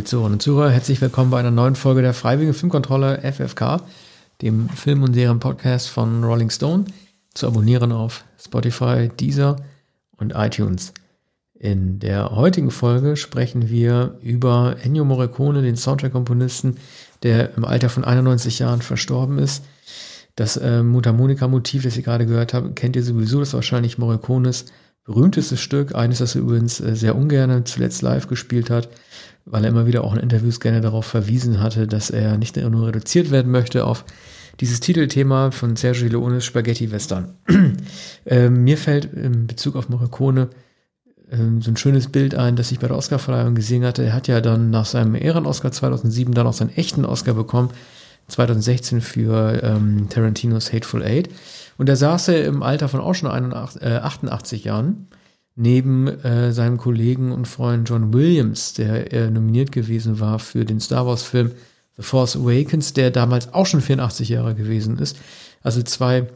Liebe Zuhörerinnen und Zuhörer, herzlich willkommen bei einer neuen Folge der Freiwilligen Filmkontrolle FFK, dem Film- und Serien-Podcast von Rolling Stone, zu abonnieren auf Spotify, Deezer und iTunes. In der heutigen Folge sprechen wir über Ennio Morricone, den Soundtrack-Komponisten, der im Alter von 91 Jahren verstorben ist. Das äh, Mundharmonika-Motiv, das ihr gerade gehört habt, kennt ihr sowieso, das ist wahrscheinlich Morricones berühmtestes Stück, eines, das er übrigens äh, sehr ungern zuletzt live gespielt hat weil er immer wieder auch in Interviews gerne darauf verwiesen hatte, dass er nicht nur reduziert werden möchte auf dieses Titelthema von Sergio Leones Spaghetti Western. ähm, mir fällt in Bezug auf Morricone ähm, so ein schönes Bild ein, das ich bei der Oscarverleihung gesehen hatte. Er hat ja dann nach seinem Ehren-Oscar 2007 dann auch seinen echten Oscar bekommen, 2016 für ähm, Tarantinos Hateful Eight. Und da saß er im Alter von auch schon 81, äh, 88 Jahren neben äh, seinem Kollegen und Freund John Williams, der äh, nominiert gewesen war für den Star Wars-Film The Force Awakens, der damals auch schon 84 Jahre gewesen ist. Also zwei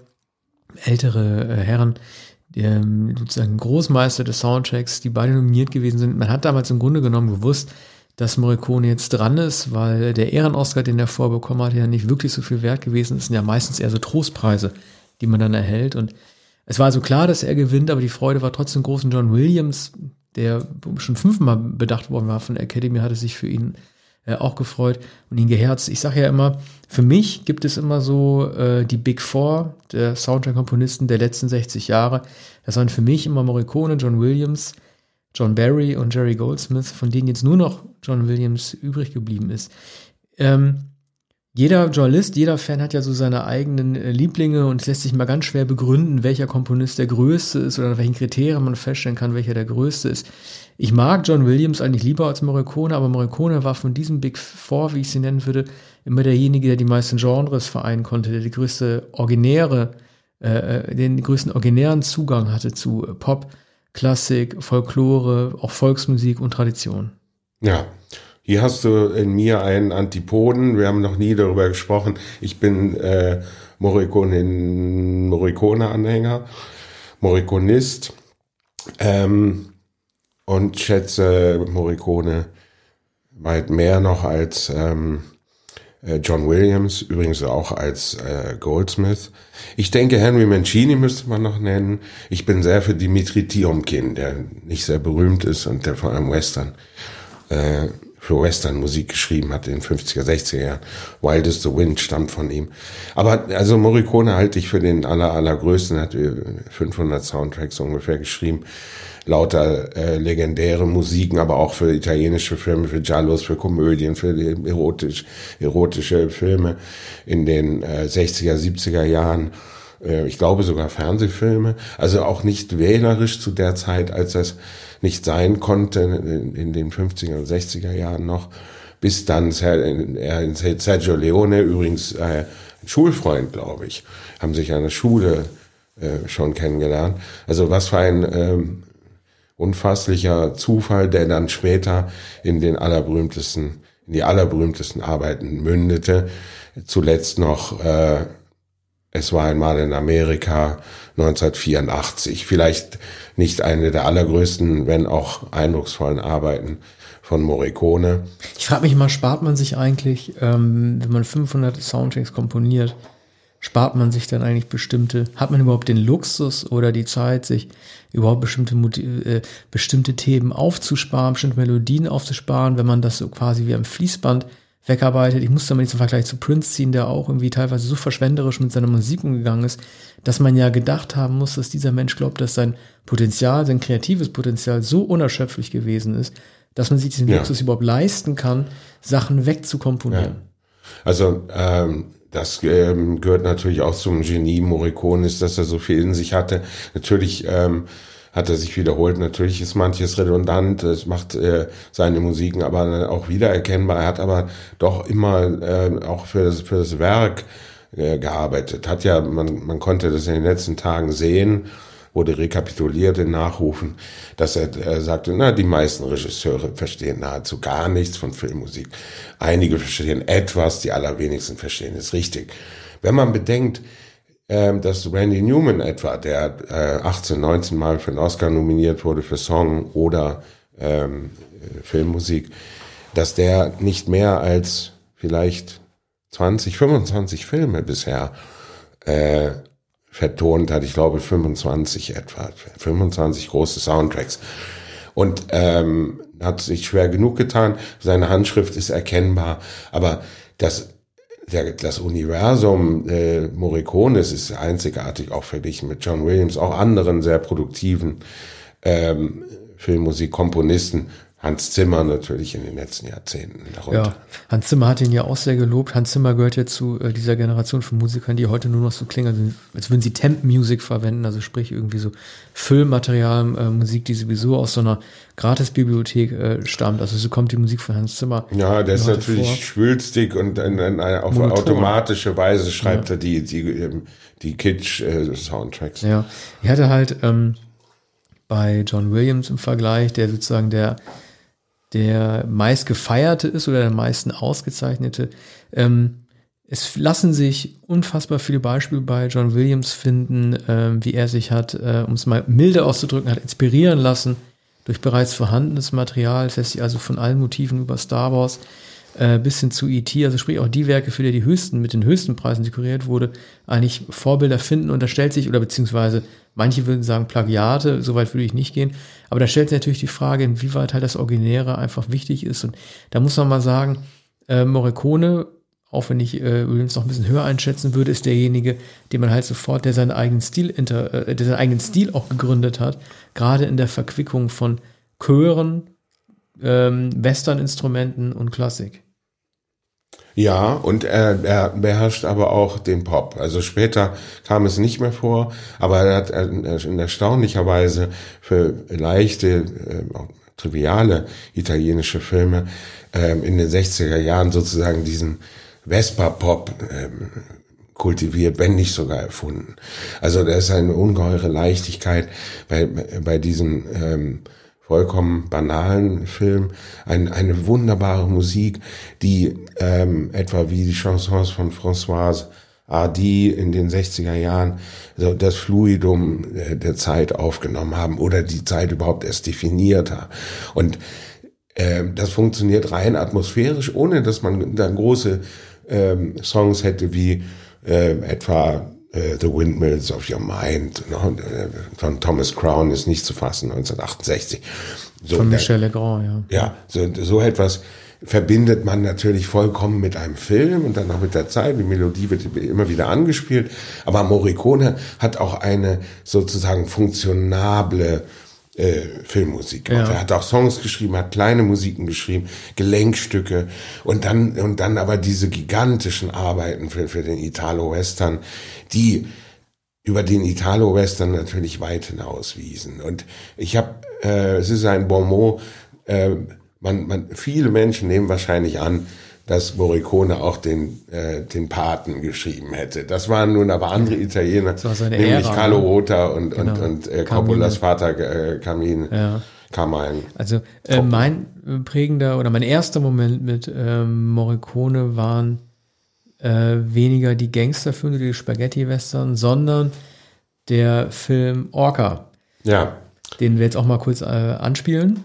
ältere äh, Herren, ähm, sozusagen Großmeister des Soundtracks, die beide nominiert gewesen sind. Man hat damals im Grunde genommen gewusst, dass Morricone jetzt dran ist, weil der Ehren-Oscar, den er vorbekommen hat, ja nicht wirklich so viel wert gewesen ist. Sind ja meistens eher so Trostpreise, die man dann erhält. Und es war also klar, dass er gewinnt, aber die Freude war trotzdem groß. Und John Williams, der schon fünfmal bedacht worden war von der Academy, hatte sich für ihn äh, auch gefreut und ihn geherzt. Ich sage ja immer, für mich gibt es immer so äh, die Big Four der Soundtrack-Komponisten der letzten 60 Jahre. Das waren für mich immer Morricone, John Williams, John Barry und Jerry Goldsmith, von denen jetzt nur noch John Williams übrig geblieben ist. Ähm, jeder Journalist, jeder Fan hat ja so seine eigenen äh, Lieblinge und es lässt sich mal ganz schwer begründen, welcher Komponist der größte ist oder nach welchen Kriterien man feststellen kann, welcher der größte ist. Ich mag John Williams eigentlich lieber als Morricone, aber Morricone war von diesem Big Four, wie ich sie nennen würde, immer derjenige, der die meisten Genres vereinen konnte, der die größte originäre, äh, äh den größten originären Zugang hatte zu Pop, Klassik, Folklore, auch Volksmusik und Tradition. Ja, hier hast du in mir einen Antipoden. Wir haben noch nie darüber gesprochen. Ich bin äh, Morricone-Anhänger, Morriconist ähm, und schätze Morricone weit mehr noch als ähm, äh, John Williams, übrigens auch als äh, Goldsmith. Ich denke, Henry Mancini müsste man noch nennen. Ich bin sehr für Dimitri Tiomkin, der nicht sehr berühmt ist und der vor allem Western äh, für Western-Musik geschrieben hat in den 50er, 60er Jahren. Wild is the Wind stammt von ihm. Aber also Morricone halte ich für den aller, allergrößten, hat 500 Soundtracks ungefähr geschrieben. Lauter äh, legendäre Musiken, aber auch für italienische Filme, für Giallos, für Komödien, für erotisch, erotische Filme in den äh, 60er, 70er Jahren äh, ich glaube sogar Fernsehfilme, also auch nicht wählerisch zu der Zeit, als das nicht sein konnte in, den 50er und 60er Jahren noch, bis dann Sergio Leone, übrigens äh, ein Schulfreund, glaube ich, haben sich an der Schule äh, schon kennengelernt. Also was für ein ähm, unfasslicher Zufall, der dann später in den allerberühmtesten, in die allerberühmtesten Arbeiten mündete. Zuletzt noch äh, Es war einmal in Amerika 1984. Vielleicht nicht eine der allergrößten, wenn auch eindrucksvollen Arbeiten von Morricone. Ich frage mich immer, spart man sich eigentlich, ähm, wenn man 500 Soundtracks komponiert, spart man sich dann eigentlich bestimmte, hat man überhaupt den Luxus oder die Zeit, sich überhaupt bestimmte, äh, bestimmte Themen aufzusparen, bestimmte Melodien aufzusparen, wenn man das so quasi wie am Fließband wegarbeitet. Ich musste mal diesen Vergleich zu Prince ziehen, der auch irgendwie teilweise so verschwenderisch mit seiner Musik umgegangen ist, dass man ja gedacht haben muss, dass dieser Mensch glaubt, dass sein Potenzial, sein kreatives Potenzial so unerschöpflich gewesen ist, dass man sich diesen ja. Luxus überhaupt leisten kann, Sachen wegzukomponieren. Ja. Also ähm, das ähm, gehört natürlich auch zum Genie Morricone, dass er so viel in sich hatte. Natürlich ähm, hat er sich wiederholt. Natürlich ist manches redundant, es macht äh, seine Musiken aber auch wiedererkennbar. Er hat aber doch immer äh, auch für das, für das Werk äh, gearbeitet. Hat ja, man, man konnte das in den letzten Tagen sehen, wurde rekapituliert in Nachrufen, dass er, er sagte, na, die meisten Regisseure verstehen nahezu gar nichts von Filmmusik. Einige verstehen etwas, die allerwenigsten verstehen es richtig. Wenn man bedenkt, ähm, dass Randy Newman etwa, der äh, 18, 19 Mal für einen Oscar nominiert wurde für Song oder ähm, Filmmusik, dass der nicht mehr als vielleicht 20, 25 Filme bisher äh, vertont hat. Ich glaube 25 etwa, 25 große Soundtracks. Und ähm, hat sich schwer genug getan. Seine Handschrift ist erkennbar, aber das der, das Universum äh, Morricones ist einzigartig, auch verglichen mit John Williams, auch anderen sehr produktiven ähm, Filmmusikkomponisten. Hans Zimmer natürlich in den letzten Jahrzehnten darunter. Ja, Hans Zimmer hat ihn ja auch sehr gelobt. Hans Zimmer gehört ja zu äh, dieser Generation von Musikern, die heute nur noch so klingen, also, als würden sie Temp Music verwenden, also sprich irgendwie so Füllmaterial, äh, Musik, die sowieso aus so einer Gratisbibliothek äh, stammt. Also so kommt die Musik von Hans Zimmer. Ja, der ist natürlich vor. schwülstig und in, in, in, auf Monoton. automatische Weise schreibt ja. er die, die, ähm, die Kitsch-Soundtracks. Äh, ja, ich hatte halt ähm, bei John Williams im Vergleich, der sozusagen der der meist gefeierte ist oder der meisten ausgezeichnete. Ähm, es lassen sich unfassbar viele Beispiele bei John Williams finden, ähm, wie er sich hat, äh, um es mal milde auszudrücken, hat inspirieren lassen durch bereits vorhandenes Material. Das heißt, sich also von allen Motiven über Star Wars äh, bis hin zu E.T., also sprich auch die Werke, für die die höchsten, mit den höchsten Preisen dekoriert wurde, eigentlich Vorbilder finden. Und da stellt sich, oder beziehungsweise manche würden sagen Plagiate, soweit würde ich nicht gehen, aber da stellt sich natürlich die Frage, inwieweit halt das Originäre einfach wichtig ist. Und da muss man mal sagen, äh, Morricone, auch wenn ich äh, noch ein bisschen höher einschätzen würde, ist derjenige, den man halt sofort, der seinen eigenen Stil, inter, äh, der seinen eigenen Stil auch gegründet hat, gerade in der Verquickung von Chören, ähm, Western-Instrumenten und Klassik. Ja, und er, er beherrscht aber auch den Pop. Also später kam es nicht mehr vor, aber er hat in erstaunlicher Weise für leichte, äh, triviale italienische Filme äh, in den 60er Jahren sozusagen diesen Vespa-Pop äh, kultiviert, wenn nicht sogar erfunden. Also da ist eine ungeheure Leichtigkeit bei, bei diesen ähm, vollkommen banalen Film, ein, eine wunderbare Musik, die ähm, etwa wie die Chansons von Françoise Hardy in den 60er Jahren so das Fluidum der Zeit aufgenommen haben oder die Zeit überhaupt erst definiert haben. Und äh, das funktioniert rein atmosphärisch, ohne dass man da große ähm, Songs hätte wie äh, etwa äh, The Windmills of Your Mind ne, von Thomas Crown ist nicht zu fassen, 1968. So, von Michel Legrand, ja. Ja, so, so etwas verbindet man natürlich vollkommen mit einem Film und dann auch mit der Zeit. Die Melodie wird immer wieder angespielt. Aber Morricone hat auch eine sozusagen funktionable äh, Filmmusik gemacht. Ja. Er hat auch Songs geschrieben, hat kleine Musiken geschrieben, Gelenkstücke und dann und dann aber diese gigantischen Arbeiten für, für den Italo-Western, die über den Italo-Western natürlich weit hinaus wiesen. Und ich habe, äh, es ist ein Bon mot, äh, man, man, viele Menschen nehmen wahrscheinlich an, dass Morricone auch den, äh, den Paten geschrieben hätte. Das waren nun aber andere Italiener, nämlich Ära, Carlo ne? Rota und, genau. und, und äh, Coppolas Vater äh, Camin. Ja. Carmine. Also äh, mein prägender oder mein erster Moment mit ähm, Morricone waren äh, weniger die Gangsterfilme, die Spaghetti-Western, sondern der Film Orca. Ja. Den wir jetzt auch mal kurz äh, anspielen.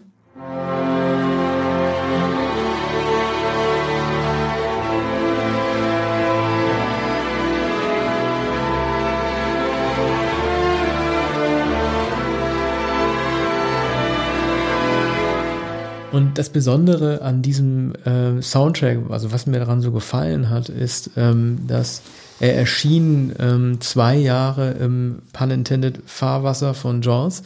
Und das Besondere an diesem äh, Soundtrack, also was mir daran so gefallen hat, ist, ähm, dass er erschien ähm, zwei Jahre im pun intended Fahrwasser von Jaws,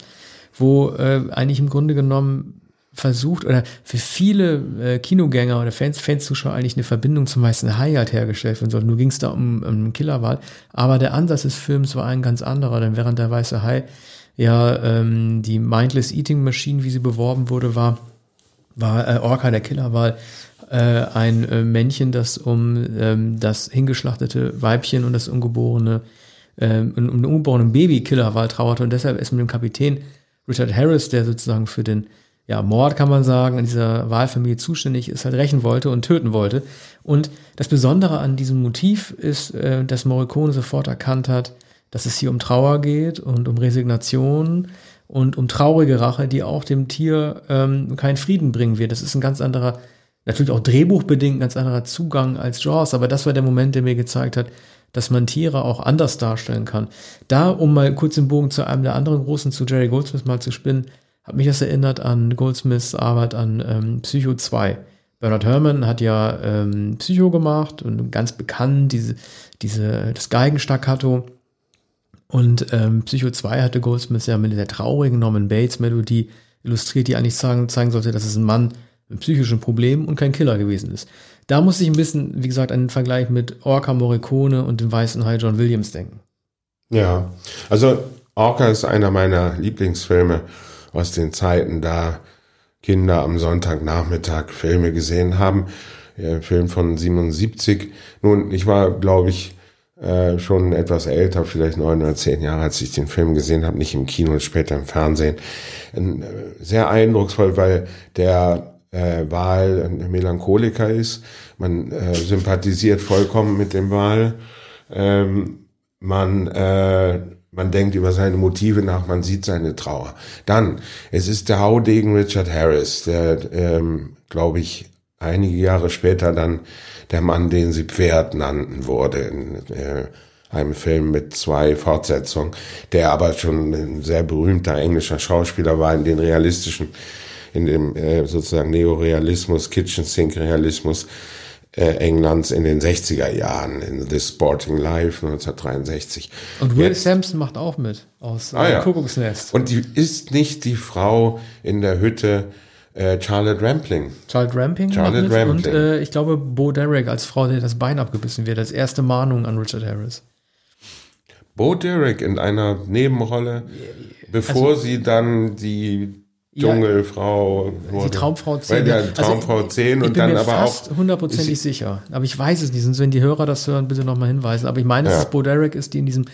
wo äh, eigentlich im Grunde genommen versucht oder für viele äh, Kinogänger oder Fans, Fans-Zuschauer eigentlich eine Verbindung zum meisten Hai halt hergestellt werden soll. Nur ging es da um, um Killerwahl. Aber der Ansatz des Films war ein ganz anderer, denn während der weiße Hai ja ähm, die Mindless Eating Machine, wie sie beworben wurde, war, war äh, Orca der Killerwahl äh, ein äh, Männchen, das um ähm, das hingeschlachtete Weibchen und das ungeborene ähm, um den ungeborenen Baby Killerwahl trauerte und deshalb ist mit dem Kapitän Richard Harris, der sozusagen für den ja, Mord kann man sagen, in dieser Wahlfamilie zuständig ist, halt rächen wollte und töten wollte. Und das Besondere an diesem Motiv ist, äh, dass Morricone sofort erkannt hat, dass es hier um Trauer geht und um Resignation und um traurige Rache, die auch dem Tier ähm, keinen Frieden bringen wird. Das ist ein ganz anderer Natürlich auch drehbuchbedingt ein ganz anderer Zugang als Jaws, aber das war der Moment, der mir gezeigt hat, dass man Tiere auch anders darstellen kann. Da, um mal kurz den Bogen zu einem der anderen großen, zu Jerry Goldsmith mal zu spinnen, hat mich das erinnert an Goldsmiths Arbeit an ähm, Psycho 2. Bernard Herrmann hat ja ähm, Psycho gemacht und ganz bekannt, diese, diese, das Geigenstaccato. Und ähm, Psycho 2 hatte Goldsmith ja mit der traurigen Norman Bates Melodie illustriert, die eigentlich zeigen, zeigen sollte, dass es ein Mann mit psychischen Problemen und kein Killer gewesen ist. Da musste ich ein bisschen, wie gesagt, an den Vergleich mit Orca Morricone und dem weißen Hai John Williams denken. Ja, also Orca ist einer meiner Lieblingsfilme aus den Zeiten, da Kinder am Sonntagnachmittag Filme gesehen haben. Film von 77. Nun, ich war, glaube ich, äh, schon etwas älter, vielleicht neun oder zehn Jahre, als ich den Film gesehen habe, nicht im Kino und später im Fernsehen. Äh, sehr eindrucksvoll, weil der äh, Wahl ein Melancholiker ist. Man äh, sympathisiert vollkommen mit dem Wahl. Ähm, man äh, man denkt über seine Motive nach, man sieht seine Trauer. Dann, es ist der Haudegen Richard Harris, der, ähm, glaube ich, einige Jahre später dann der Mann, den sie Pferd nannten, wurde in äh, einem Film mit zwei Fortsetzungen, der aber schon ein sehr berühmter englischer Schauspieler war in den realistischen, in dem äh, sozusagen Neorealismus, Kitchen Sink Realismus äh, Englands in den 60er Jahren, in The Sporting Life 1963. Und Will Jetzt, Sampson macht auch mit aus ah, ja. Kuckucksnest. Und die ist nicht die Frau in der Hütte äh, Charlotte Rampling. Charlotte Rampling. Charlotte Rampling. Und äh, ich glaube Bo Derek als Frau, der das Bein abgebissen wird, als erste Mahnung an Richard Harris. Bo Derek in einer Nebenrolle, bevor also, sie dann die Dschungelfrau. Ja, die Traumfrau 10. Ja, Traumfrau also, 10 und dann aber auch. Ich bin mir hundertprozentig sicher. Aber ich weiß es nicht. Und wenn die Hörer das hören, bitte nochmal hinweisen. Aber ich meine, dass ja. es Bo Derek ist, die in diesem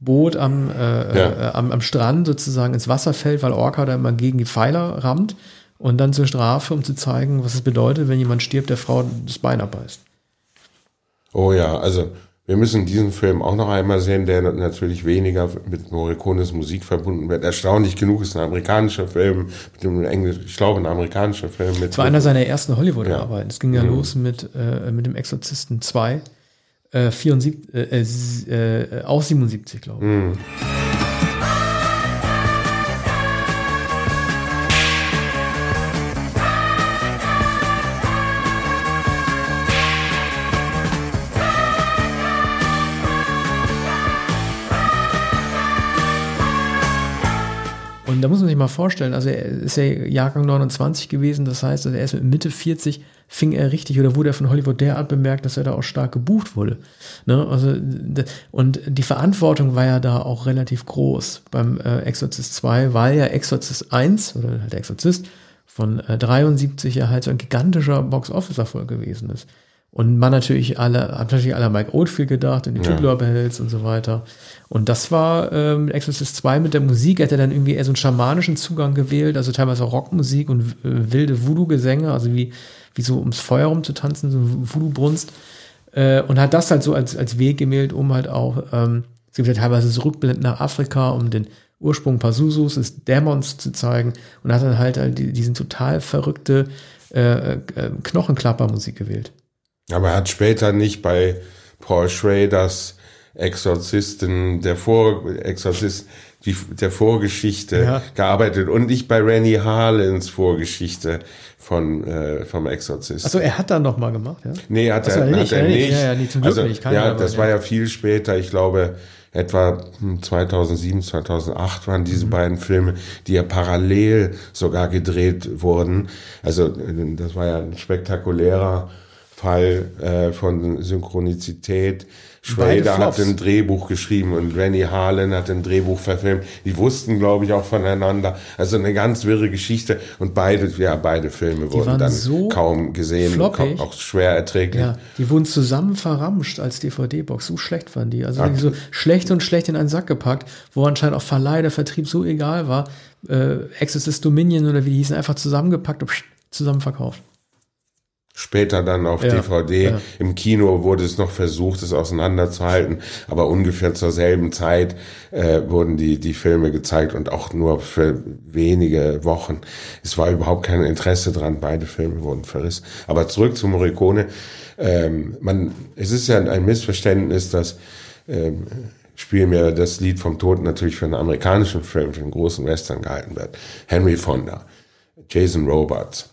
Boot am, äh, ja. äh, am, am Strand sozusagen ins Wasser fällt, weil Orca da immer gegen die Pfeiler rammt. Und dann zur Strafe, um zu zeigen, was es bedeutet, wenn jemand stirbt, der Frau das Bein abbeißt. Oh ja, also wir müssen diesen Film auch noch einmal sehen, der natürlich weniger mit Morricones Musik verbunden wird. Erstaunlich genug ist ein amerikanischer Film, mit dem Englisch, ich glaube, ein amerikanischer Film mit. Das war einer seiner ersten Hollywood-Arbeiten. Es ging ja mhm. los mit, äh, mit dem Exorzisten 2, äh, 74, äh, äh, auch 77, glaube ich. Mhm. Mal vorstellen, also er ist ja Jahrgang 29 gewesen, das heißt, also er ist mit Mitte 40, fing er richtig oder wurde er von Hollywood derart bemerkt, dass er da auch stark gebucht wurde. Ne? Also, und die Verantwortung war ja da auch relativ groß beim äh, Exorcist 2, weil ja Exorcist 1 oder halt Exorzist von äh, 73 ja halt so ein gigantischer Box-Office-Erfolg gewesen ist. Und man natürlich alle, hat natürlich alle Mike Oldfield gedacht und die ja. Tubular Bells und so weiter. Und das war ähm, Exorcist 2 mit der Musik. Er hat dann irgendwie eher so einen schamanischen Zugang gewählt, also teilweise Rockmusik und äh, wilde Voodoo-Gesänge, also wie, wie so ums Feuer rumzutanzen, so Voodoo-Brunst. Äh, und hat das halt so als, als Weg gewählt, um halt auch, ähm, es gibt ja teilweise so Rückblenden nach Afrika, um den Ursprung Pazuzus, des Dämons zu zeigen. Und hat dann halt, halt diesen total verrückte äh, äh, Knochenklappermusik gewählt. Aber er hat später nicht bei Paul Schraders Exorzisten, der Vor Exorzist, die, der Vorgeschichte ja. gearbeitet und nicht bei Rennie Harlins Vorgeschichte von äh, vom Exorzist. Also er hat da noch mal gemacht, ja? Nee, hat, er, er, nicht, hat er nicht. Ja, ja, nicht zum Glück also, nicht. Ja, das war ja viel später. Ich glaube, etwa 2007, 2008 waren diese mhm. beiden Filme, die ja parallel sogar gedreht wurden. Also das war ja ein spektakulärer Fall äh, von Synchronizität. Schrader hat ein Drehbuch geschrieben und Rennie Harlan hat ein Drehbuch verfilmt. Die wussten, glaube ich, auch voneinander. Also eine ganz wirre Geschichte. Und beide, ja, beide Filme die wurden dann so kaum gesehen, kaum, auch schwer erträglich. Ja, die wurden zusammen verramscht als DVD-Box. So schlecht waren die. Also so schlecht und schlecht in einen Sack gepackt, wo anscheinend auch Verleih, der Vertrieb so egal war. Äh, Exorcist Dominion oder wie die hießen, einfach zusammengepackt und zusammen verkauft. Später dann auf Ja, DVD. ja. Im Kino wurde es noch versucht, es auseinanderzuhalten, aber ungefähr zur selben Zeit äh, wurden die, die Filme gezeigt und auch nur für wenige Wochen. Es war überhaupt kein Interesse dran, beide Filme wurden verrissen. Aber zurück zu Morricone. Ähm, man, es ist ja ein Missverständnis, dass ähm, Spiel mir das Lied vom Tod natürlich für einen amerikanischen Film, für einen großen Western gehalten wird. Henry Fonda, Jason Robards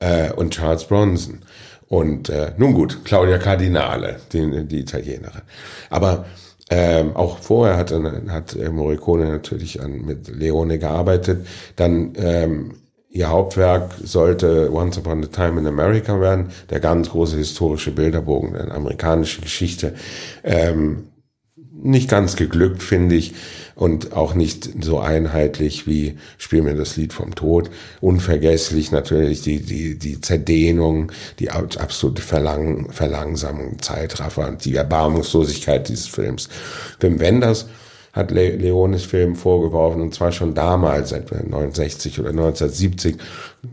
äh, und Charles Bronson. Und äh, nun gut, Claudia Cardinale, die, die Italienerin. Aber ähm, auch vorher hat, hat äh, Morricone natürlich an, mit Leone gearbeitet. Dann ähm, ihr Hauptwerk sollte Once Upon a Time in America werden, der ganz große historische Bilderbogen, eine amerikanische Geschichte. Ähm, nicht ganz geglückt, finde ich, und auch nicht so einheitlich wie Spiel mir das Lied vom Tod. Unvergesslich natürlich die, die, die Zerdehnung, die absolute Verlang, Verlangsamung, Zeitraffer und die Erbarmungslosigkeit dieses Films. Wim Wenders hat Le Leones Film vorgeworfen, und zwar schon damals, etwa 69 oder 1970,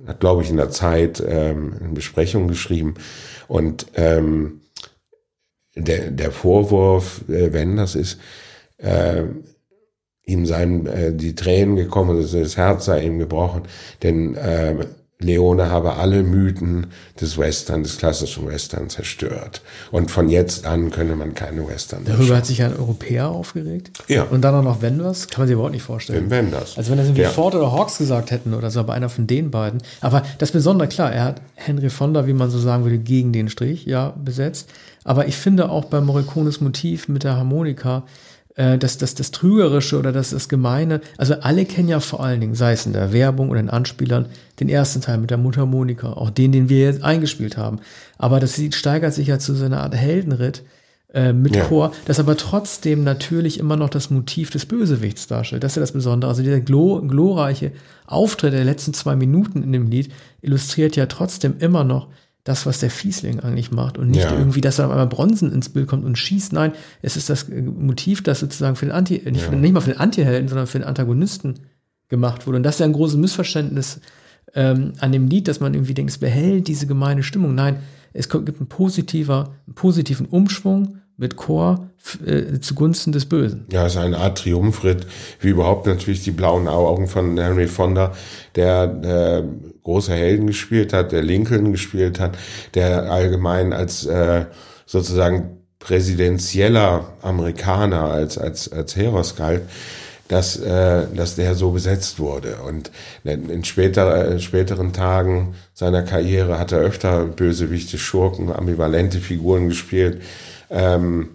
hat, glaube ich, in der Zeit ähm, eine Besprechung geschrieben. Und ähm, der, der Vorwurf, äh, wenn das ist, äh, ihm seien äh, die Tränen gekommen, also das Herz sei ihm gebrochen, denn äh, Leone habe alle Mythen des Western, des klassischen Western zerstört. Und von jetzt an könne man keine Western mehr Darüber hat sich ja ein Europäer aufgeregt. Ja. Und dann auch noch Wenders, kann man sich überhaupt nicht vorstellen. Wim Wenders. Also wenn das irgendwie Ja. Ford oder Hawks gesagt hätten oder so, aber einer von den beiden. Aber das Besondere, klar, er hat Henry Fonda, wie man so sagen würde, gegen den Strich, ja, besetzt. Aber ich finde auch bei Morricones Motiv mit der Harmonika, äh, dass das, das Trügerische oder das, das Gemeine, also alle kennen ja vor allen Dingen, sei es in der Werbung oder in Anspielern, den ersten Teil mit der Mundharmonika, auch den, den wir jetzt eingespielt haben. Aber das Lied steigert sich ja zu so einer Art Heldenritt äh, mit Ja. Chor, das aber trotzdem natürlich immer noch das Motiv des Bösewichts darstellt. Das ist ja das Besondere. Also dieser glo glorreiche Auftritt der letzten zwei Minuten in dem Lied illustriert ja trotzdem immer noch das, was der Fiesling eigentlich macht und nicht Ja. irgendwie, dass dann auf einmal Bronzen ins Bild kommt und schießt. Nein, es ist das äh, Motiv, das sozusagen für den Anti, nicht, für, nicht mal für den Antihelden, sondern für den Antagonisten gemacht wurde. Und das ist ja ein großes Missverständnis ähm, an dem Lied, dass man irgendwie denkt, es behält diese gemeine Stimmung. Nein, es kommt, gibt einen, positiver, einen positiven Umschwung mit Chor äh, zugunsten des Bösen. Ja, es ist eine Art Triumphritt, wie überhaupt natürlich die blauen Augen von Henry Fonda, der äh, große Helden gespielt hat, der Lincoln gespielt hat, der allgemein als äh, sozusagen präsidentieller Amerikaner, als, als, als Heros galt, dass, äh, dass der so besetzt wurde. Und in später, äh, späteren Tagen seiner Karriere hat er öfter Bösewichte, Schurken, ambivalente Figuren gespielt. Ähm,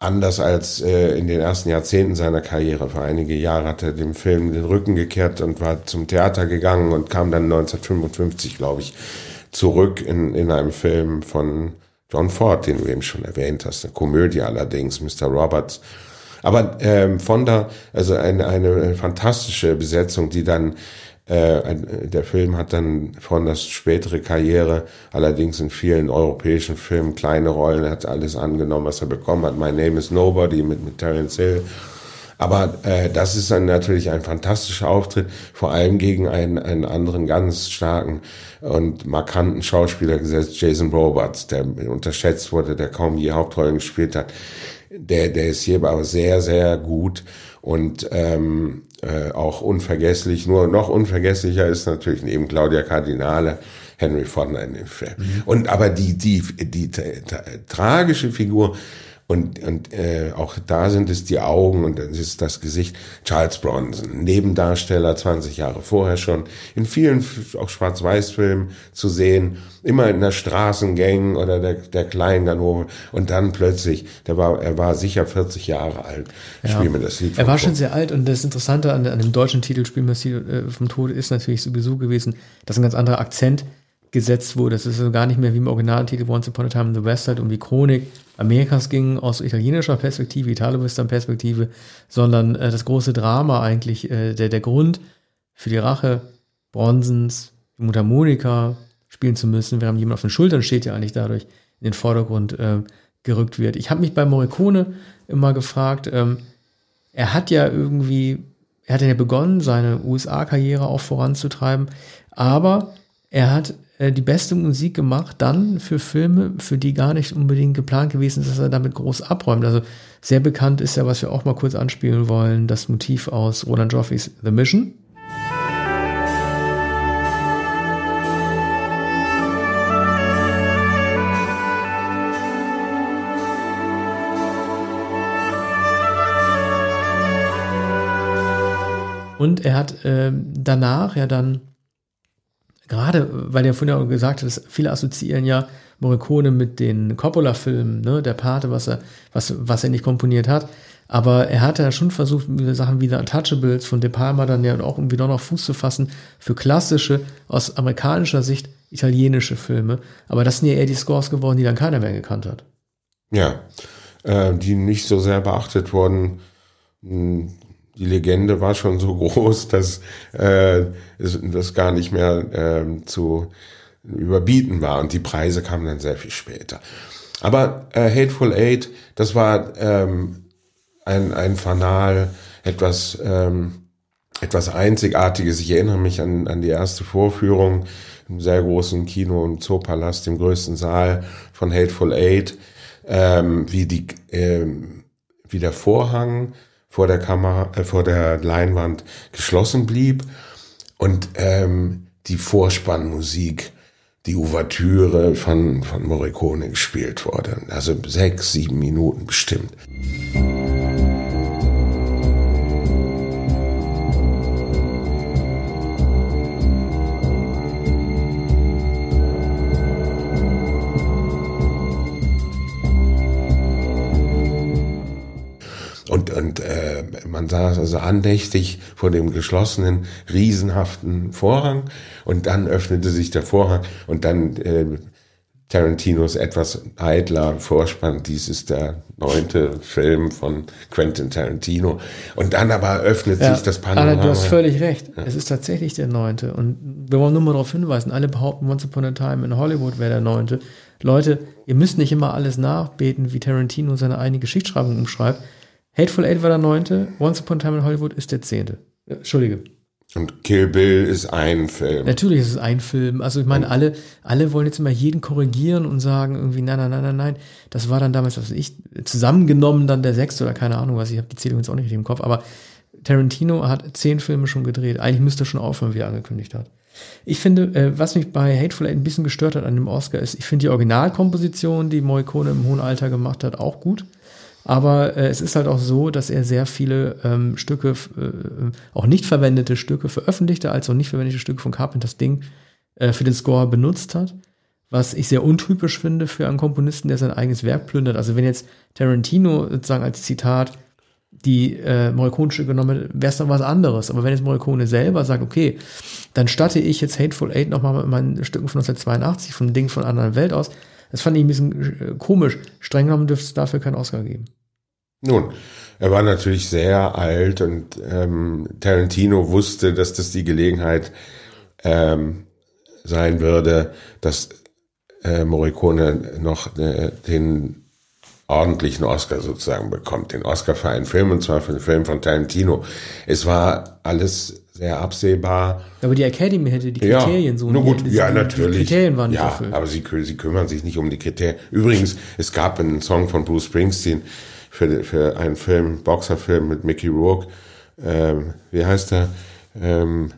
anders als äh, in den ersten Jahrzehnten seiner Karriere. Vor einige Jahre hat er dem Film den Rücken gekehrt und war zum Theater gegangen und kam dann 1955, glaube ich, zurück in, in einem Film von John Ford, den du eben schon erwähnt hast. Eine Komödie allerdings, Mr. Roberts. Aber ähm, Fonda, also eine, eine fantastische Besetzung, die dann äh, der Film hat dann von das spätere Karriere allerdings in vielen europäischen Filmen kleine Rollen, hat alles angenommen, was er bekommen hat. My Name is Nobody mit, mit Terence Hill. Aber äh, das ist dann natürlich ein fantastischer Auftritt, vor allem gegen einen, einen anderen ganz starken und markanten Schauspieler gesetzt, Jason Robards, der unterschätzt wurde, der kaum je Hauptrollen gespielt hat. Der, der ist hier aber sehr, sehr gut und ähm, äh, auch unvergesslich. Nur noch unvergesslicher ist natürlich neben Claudia Cardinale Henry Fonda in dem Film. Und aber die, die, die, tra- tragische Figur und, und äh, auch da sind es die Augen und dann ist das Gesicht. Charles Bronson, Nebendarsteller 20 Jahre vorher schon, in vielen auch Schwarz-Weiß-Filmen zu sehen, immer in der Straßengang oder der, der kleinen Ganove und dann plötzlich, der war, er war sicher 40 Jahre alt, spiel mir das Lied Er war Tod. schon sehr alt und das Interessante an, an dem deutschen Titel Spiel mir das Lied äh, vom Tode ist natürlich sowieso gewesen, dass ein ganz anderer Akzent gesetzt wurde. Das ist so gar nicht mehr wie im Originaltitel Once Upon a Time in the West halt um die Chronik Amerikas ging aus italienischer Perspektive, Italo-Western-Perspektive, sondern äh, das große Drama eigentlich, äh, der, der Grund für die Rache Bronsens, die Mundharmonika spielen zu müssen, während jemand auf den Schultern steht, ja eigentlich dadurch in den Vordergrund äh, gerückt wird. Ich habe mich bei Morricone immer gefragt, ähm, er hat ja irgendwie, er hat ja begonnen, seine USA-Karriere auch voranzutreiben, aber er hat äh, die beste Musik gemacht, dann für Filme, für die gar nicht unbedingt geplant gewesen ist, dass er damit groß abräumt. Also sehr bekannt ist ja, was wir auch mal kurz anspielen wollen, das Motiv aus Roland Joffeys The Mission. Und er hat äh, danach ja dann, gerade weil er vorhin ja gesagt hat, dass viele assoziieren ja Morricone mit den Coppola-Filmen, ne, der Pate, was er, was, was er nicht komponiert hat. Aber er hat ja schon versucht, Sachen wie The Untouchables von De Palma dann ja auch irgendwie noch Fuß zu fassen für klassische, aus amerikanischer Sicht italienische Filme. Aber das sind ja eher die Scores geworden, die dann keiner mehr gekannt hat. Ja, äh, die nicht so sehr beachtet wurden. Die Legende war schon so groß, dass äh, das gar nicht mehr äh, zu überbieten war und die Preise kamen dann sehr viel später. Aber äh, Hateful Eight, das war ähm, ein, ein Fanal, etwas, ähm, etwas Einzigartiges. Ich erinnere mich an, an die erste Vorführung im sehr großen Kino im Zoopalast, im größten Saal von Hateful Eight, ähm, wie die, ähm, wie der Vorhang vor der Kamera, äh, vor der Leinwand geschlossen blieb und ähm, die Vorspannmusik, die Ouvertüre von, von Morricone gespielt wurde. Also sechs, sieben Minuten bestimmt. Und, und äh, man saß also andächtig vor dem geschlossenen, riesenhaften Vorhang und dann öffnete sich der Vorhang und dann äh, Tarantinos etwas eitler Vorspann, dies ist der neunte Film von Quentin Tarantino. Und dann aber öffnet ja, sich das Panorama. Alter, du hast völlig recht. Ja. Es ist tatsächlich der neunte. Und wir wollen nur mal darauf hinweisen, alle behaupten, Once Upon a Time in Hollywood wäre der neunte. Leute, ihr müsst nicht immer alles nachbeten, wie Tarantino seine eigene Geschichtsschreibung umschreibt. Hateful Eight war der neunte, Once Upon a Time in Hollywood ist der zehnte. Entschuldige. Und Kill Bill ist ein Film. Natürlich ist es ein Film. Also ich meine, alle, alle wollen jetzt immer jeden korrigieren und sagen irgendwie, nein, nein, nein, nein, nein. Das war dann damals, was ich, zusammengenommen dann der sechste oder keine Ahnung was. Ich habe die Zählung jetzt auch nicht richtig im Kopf. Aber Tarantino hat zehn Filme schon gedreht. Eigentlich müsste er schon aufhören, wie er angekündigt hat. Ich finde, äh, was mich bei Hateful Eight ein bisschen gestört hat an dem Oscar ist, ich finde die Originalkomposition, die Morricone im hohen Alter gemacht hat, auch gut. Aber äh, es ist halt auch so, dass er sehr viele ähm, Stücke, äh, auch nicht verwendete Stücke veröffentlichte, als auch nicht verwendete Stücke von Carpenters Ding äh, für den Score benutzt hat. Was ich sehr untypisch finde für einen Komponisten, der sein eigenes Werk plündert. Also wenn jetzt Tarantino sozusagen als Zitat die äh, Morricone-Stücke genommen hätte, wäre es dann was anderes. Aber wenn jetzt Morricone selber sagt, okay, dann statte ich jetzt Hateful Eight nochmal mit meinen Stücken von 1982, von Ding von einer anderen Welt aus, das fand ich ein bisschen äh, komisch. Streng genommen dürfte es dafür keinen Oscar geben. Nun, er war natürlich sehr alt und ähm, Tarantino wusste, dass das die Gelegenheit ähm, sein würde, dass äh, Morricone noch äh, den ordentlichen Oscar sozusagen bekommt, den Oscar für einen Film und zwar für den Film von Tarantino. Es war alles sehr absehbar. Aber die Academy hätte die Kriterien ja, so. Nur gut, die, ja, natürlich. Die Kriterien waren ja, erfüllt. aber sie, sie kümmern sich nicht um die Kriterien. Übrigens, es gab einen Song von Bruce Springsteen für, für einen Film, Boxerfilm mit Mickey Rourke. Ähm, wie heißt er? Ähm,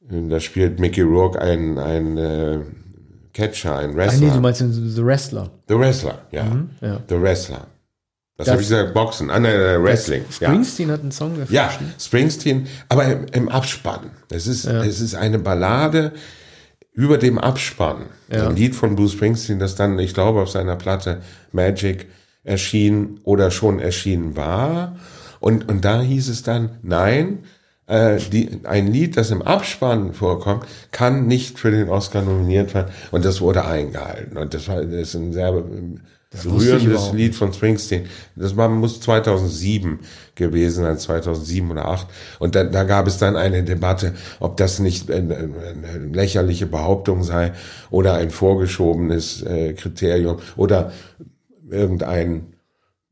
da spielt Mickey Rourke ein, ein äh, Catcher, ein Wrestler. Ah, nee, du meinst The Wrestler. The Wrestler, ja. Mhm, ja. The Wrestler. Was habe ich gesagt? Boxen, ah, nein, Wrestling. Springsteen ja. hat einen Song dafür. Ja, Springsteen, aber im, im Abspann. Es ist, ja. es ist eine Ballade über dem Abspann. Ja. Ein Lied von Bruce Springsteen, das dann, ich glaube, auf seiner Platte Magic erschien oder schon erschienen war. Und, und da hieß es dann, nein, äh, die, ein Lied, das im Abspann vorkommt, kann nicht für den Oscar nominiert werden. Und das wurde eingehalten. Und das war das ist ein sehr das rührendes Lied von Springsteen. Das war, muss 2007 gewesen sein, 2007 oder 8. Und da, da gab es dann eine Debatte, ob das nicht eine, eine lächerliche Behauptung sei oder ein vorgeschobenes äh, Kriterium oder irgendein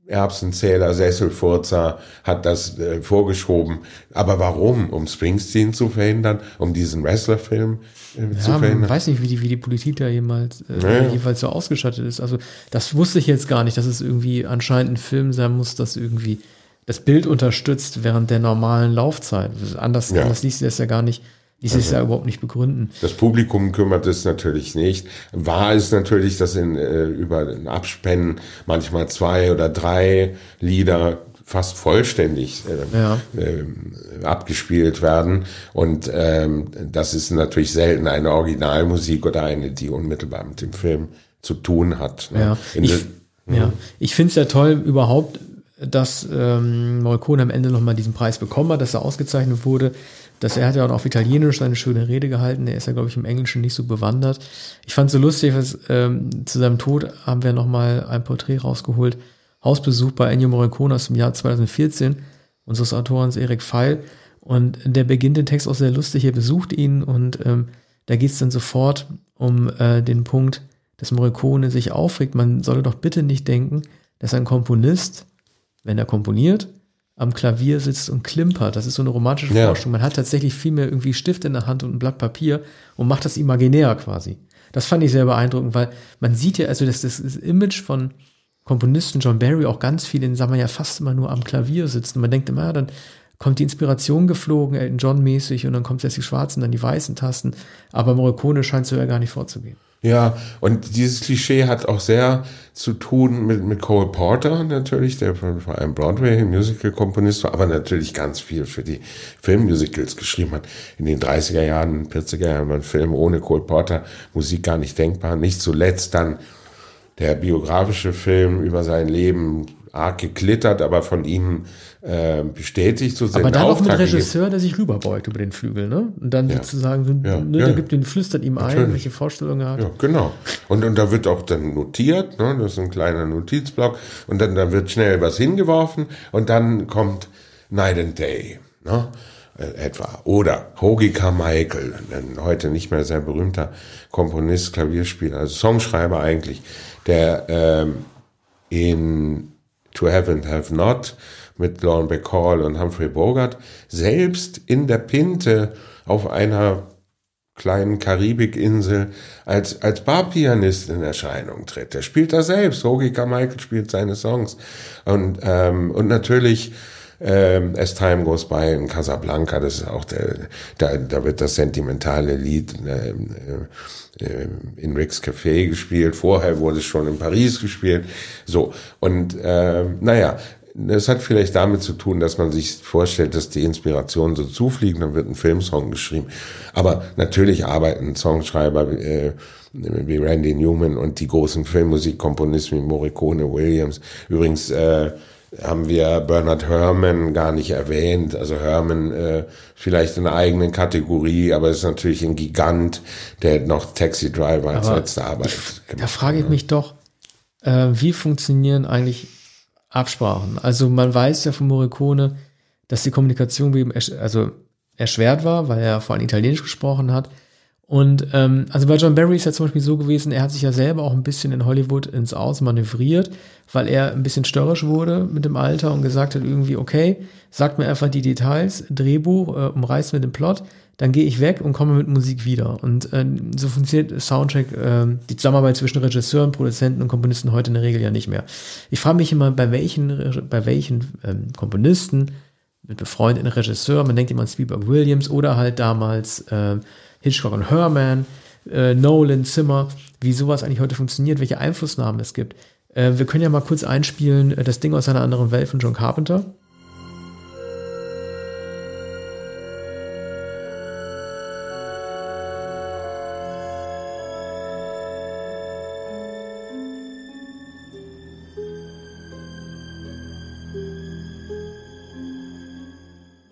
Erbsenzähler, Sesselfurzer hat das äh, vorgeschoben. Aber warum? Um Springsteen zu verhindern? Um diesen Wrestlerfilm äh, ja, zu verhindern? Ich weiß nicht, wie die, wie die Politik da jemals, äh, naja. jeweils so ausgestattet ist. Also das wusste ich jetzt gar nicht, dass es irgendwie anscheinend ein Film sein muss, das irgendwie das Bild unterstützt während der normalen Laufzeit. Anders, ja. anders ließ sie das ja gar nicht sich also, ja überhaupt nicht begründen. Das Publikum kümmert es natürlich nicht. Wahr ist natürlich, dass in, äh, über den Abspennen manchmal zwei oder drei Lieder fast vollständig äh, ja. äh, abgespielt werden. Und ähm, das ist natürlich selten eine Originalmusik oder eine, die unmittelbar mit dem Film zu tun hat. Ne? Ja. ich, ja. Ich finde es ja toll überhaupt, dass ähm, Morricone am Ende nochmal diesen Preis bekommen hat, dass er ausgezeichnet wurde dass er hat ja auch auf Italienisch seine schöne Rede gehalten. Er ist ja, glaube ich, im Englischen nicht so bewandert. Ich fand es so lustig, dass, ähm, zu seinem Tod haben wir nochmal ein Porträt rausgeholt. Hausbesuch bei Ennio Morricone aus dem Jahr 2014, unseres Autorens Erik Feil. Und der beginnt den Text auch sehr lustig. Er besucht ihn und ähm, da geht es dann sofort um äh, den Punkt, dass Morricone sich aufregt. Man solle doch bitte nicht denken, dass ein Komponist, wenn er komponiert, am Klavier sitzt und klimpert. Das ist so eine romantische ja. Vorstellung. Man hat tatsächlich viel mehr irgendwie Stift in der Hand und ein Blatt Papier und macht das imaginär quasi. Das fand ich sehr beeindruckend, weil man sieht ja, also das, das, Image von Komponisten John Barry auch ganz viel, in sagen wir ja fast immer nur am Klavier sitzen. Man denkt immer, ja, dann kommt die Inspiration geflogen, Elton John mäßig und dann kommt jetzt die schwarzen, dann die weißen Tasten. Aber Morricone scheint so ja gar nicht vorzugehen. Ja, und dieses Klischee hat auch sehr zu tun mit, mit Cole Porter natürlich, der vor allem Broadway-Musical-Komponist war, aber natürlich ganz viel für die Filmmusicals geschrieben hat. In den 30er Jahren, 40er Jahren waren Filme ohne Cole Porter Musik gar nicht denkbar. Nicht zuletzt dann der biografische Film über sein Leben, arg geklittert, aber von ihm äh, bestätigt so Aber dann auch mit Regisseur, der sich rüberbeugt über den Flügel, ne? Und dann ja. sozusagen, ja. ne, der gibt den, flüstert ihm Natürlich. ein, welche Vorstellungen er hat. Ja, genau. Und, und da wird auch dann notiert, ne? Das ist ein kleiner Notizblock. Und dann, dann wird schnell was hingeworfen und dann kommt Night and Day, ne? Äh, etwa. Oder Hoagie Carmichael, ein heute nicht mehr sehr berühmter Komponist, Klavierspieler, also Songschreiber eigentlich, der ähm, in To Have and Have Not mit Lauren Bacall und Humphrey Bogart selbst in der Pinte auf einer kleinen Karibikinsel als, als Barpianist in Erscheinung tritt. Der spielt da selbst. Hoagie Carmichael spielt seine Songs. Und, ähm, und natürlich ähm, As Time Goes By in Casablanca, das ist auch der, da, da wird das sentimentale Lied äh, äh, in Rick's Café gespielt. Vorher wurde es schon in Paris gespielt. So. Und äh, naja, das hat vielleicht damit zu tun, dass man sich vorstellt, dass die Inspirationen so zufliegen, dann wird ein Filmsong geschrieben. Aber natürlich arbeiten Songschreiber äh, wie Randy Newman und die großen Filmmusikkomponisten wie Morricone, Williams. Übrigens äh, haben wir Bernard Herrmann gar nicht erwähnt. Also Herrmann äh, vielleicht in einer eigenen Kategorie, aber ist natürlich ein Gigant, der noch Taxi Driver als aber letzte Arbeit gemacht Da frage ich mich doch, äh, wie funktionieren eigentlich Absprachen. Also man weiß ja von Morricone, dass die Kommunikation bei ersch also erschwert war, weil er vor allem Italienisch gesprochen hat. Und ähm, also bei John Barry ist ja zum Beispiel so gewesen, er hat sich ja selber auch ein bisschen in Hollywood ins Aus manövriert, weil er ein bisschen störrisch wurde mit dem Alter und gesagt hat irgendwie, okay, sagt mir einfach die Details, Drehbuch, äh, umreißt mir den Plot, dann gehe ich weg und komme mit Musik wieder. Und äh, so funktioniert Soundtrack, äh, die Zusammenarbeit zwischen Regisseuren, Produzenten und Komponisten heute in der Regel ja nicht mehr. Ich frage mich immer, bei welchen, bei welchen ähm, Komponisten mit befreundeten Regisseuren, man denkt immer an Spielberg Williams oder halt damals äh, Hitchcock und Herman, äh, Nolan, Zimmer, wie sowas eigentlich heute funktioniert, welche Einflussnahmen es gibt. Äh, wir können ja mal kurz einspielen, äh, das Ding aus einer anderen Welt von John Carpenter.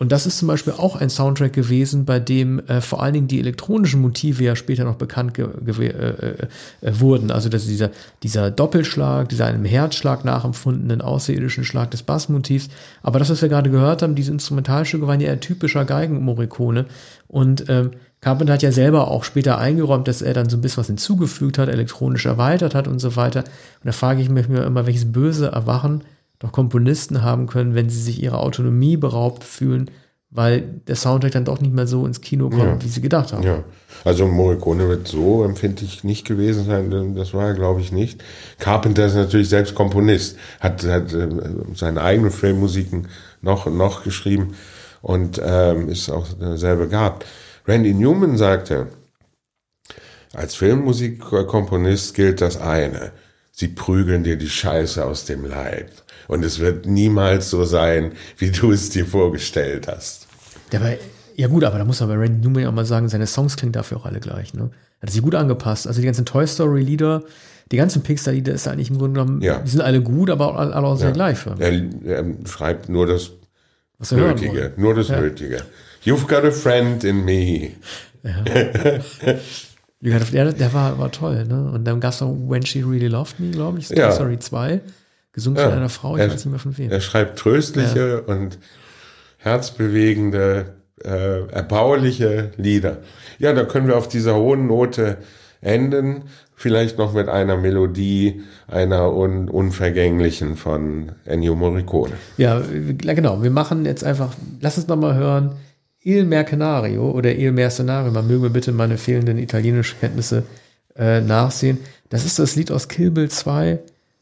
Und das ist zum Beispiel auch ein Soundtrack gewesen, bei dem äh, vor allen Dingen die elektronischen Motive ja später noch bekannt äh, äh, äh, wurden. Also dass dieser, dieser Doppelschlag, dieser einem Herzschlag nachempfundenen außerirdischen Schlag des Bassmotivs. Aber das, was wir gerade gehört haben, diese Instrumentalstücke waren ja eher typischer Geigen-Morricone. Und ähm, Carpenter hat ja selber auch später eingeräumt, dass er dann so ein bisschen was hinzugefügt hat, elektronisch erweitert hat und so weiter. Und da frage ich mich immer, welches böse Erwachen doch Komponisten haben können, wenn sie sich ihrer Autonomie beraubt fühlen, weil der Soundtrack dann doch nicht mehr so ins Kino kommt, Ja. wie sie gedacht haben. Ja, also Morricone wird so empfindlich nicht gewesen sein, das war er, glaube ich, nicht. Carpenter ist natürlich selbst Komponist, hat, hat äh, seine eigenen Filmmusiken noch, noch geschrieben und ähm, ist auch sehr begabt. Randy Newman sagte, als Filmmusikkomponist gilt das eine. Sie prügeln dir die Scheiße aus dem Leib. Und es wird niemals so sein, wie du es dir vorgestellt hast. Dabei, ja gut, aber da muss man bei Randy Newman ja auch mal sagen, seine Songs klingen dafür auch alle gleich. Ne? Hat sich gut angepasst. Also die ganzen Toy Story Lieder, die ganzen Pixar-Lieder ist eigentlich im Grunde genommen, Ja. die sind alle gut, aber auch alle, auch sehr Ja. gleich. Er, er schreibt nur das was Nötige, nur das Nötige. You've got a friend in me. Ja, der, der war, war toll, ne? Und dann gab es noch When She Really Loved Me, glaube ich, Toy Ja. Story 2, gesungen Ja. von einer Frau, ich Er- weiß nicht mehr von wem. Er schreibt tröstliche und herzbewegende, äh, erbauliche Lieder. Ja, da können wir auf dieser hohen Note enden. Vielleicht noch mit einer Melodie, einer un unvergänglichen von Ennio Morricone. Ja, äh, genau. Wir machen jetzt einfach, lass uns nochmal hören, Il Mercenario oder Il Mercenario. Man möge mir bitte meine fehlenden italienischen Kenntnisse äh, nachsehen. Das ist das Lied aus Kill Bill 2,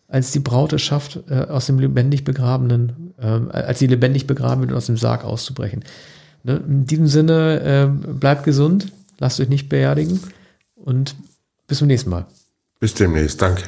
als die Braut es schafft, äh, aus dem lebendig begrabenen, ähm, als sie lebendig begraben wird und aus dem Sarg auszubrechen. Ne? In diesem Sinne, ähm, bleibt gesund, lasst euch nicht beerdigen und bis zum nächsten Mal. Bis demnächst. Danke.